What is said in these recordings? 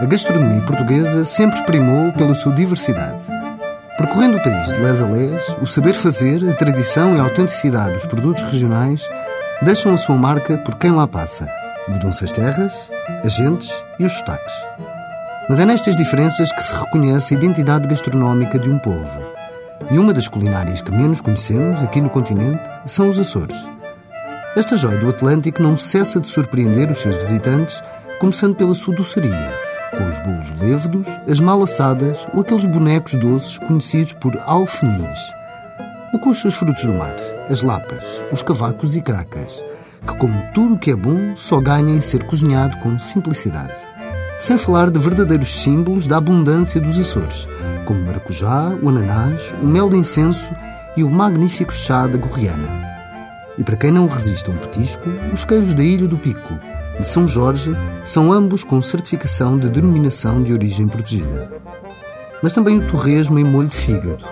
a gastronomia portuguesa sempre primou pela sua diversidade. Percorrendo o país de les a les, o saber fazer, a tradição e a autenticidade dos produtos regionais deixam a sua marca por quem lá passa. Mudam-se as terras, as gentes e os sotaques. Mas é nestas diferenças que se reconhece a identidade gastronómica de um povo. E uma das culinárias que menos conhecemos aqui no continente são os Açores. Esta joia do Atlântico não cessa de surpreender os seus visitantes, começando pela sua doçaria, com os bolos lévedos, as malaçadas ou aqueles bonecos doces conhecidos por alfenis. Ou com os seus frutos do mar, as lapas, os cavacos e cracas, que, como tudo o que é bom, só ganha em ser cozinhado com simplicidade. Sem falar de verdadeiros símbolos da abundância dos Açores, como o maracujá, o ananás, o mel de incenso e o magnífico chá da gorriana. E para quem não resiste a um petisco, os queijos da Ilha do Pico, de São Jorge, são ambos com certificação de denominação de origem protegida. Mas também o torresmo em molho de fígado,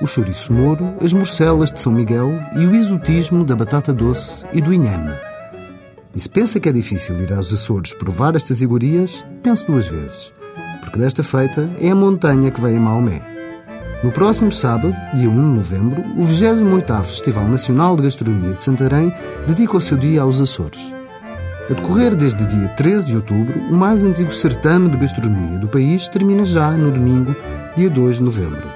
o chouriço moro, as morcelas de São Miguel e o exotismo da batata doce e do inhame. E se pensa que é difícil ir aos Açores provar estas iguarias, pense duas vezes, porque desta feita é a montanha que veio a Maomé. No próximo sábado, dia 1 de novembro, o 28º Festival Nacional de Gastronomia de Santarém dedica o seu dia aos Açores. A decorrer desde dia 13 de outubro, o mais antigo certame de gastronomia do país termina já no domingo, dia 2 de novembro.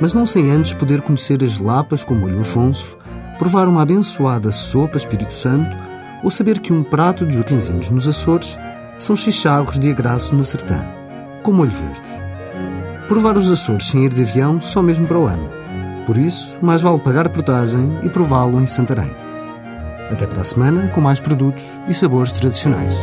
Mas não sem antes poder conhecer as lapas com molho Afonso, provar uma abençoada sopa Espírito Santo ou saber que um prato de joaquinzinhos nos Açores são chicharros de agraço na sertã, com molho verde. Provar os Açores sem ir de avião só mesmo para o ano. Por isso, mais vale pagar portagem e prová-lo em Santarém. Até para a semana com mais produtos e sabores tradicionais.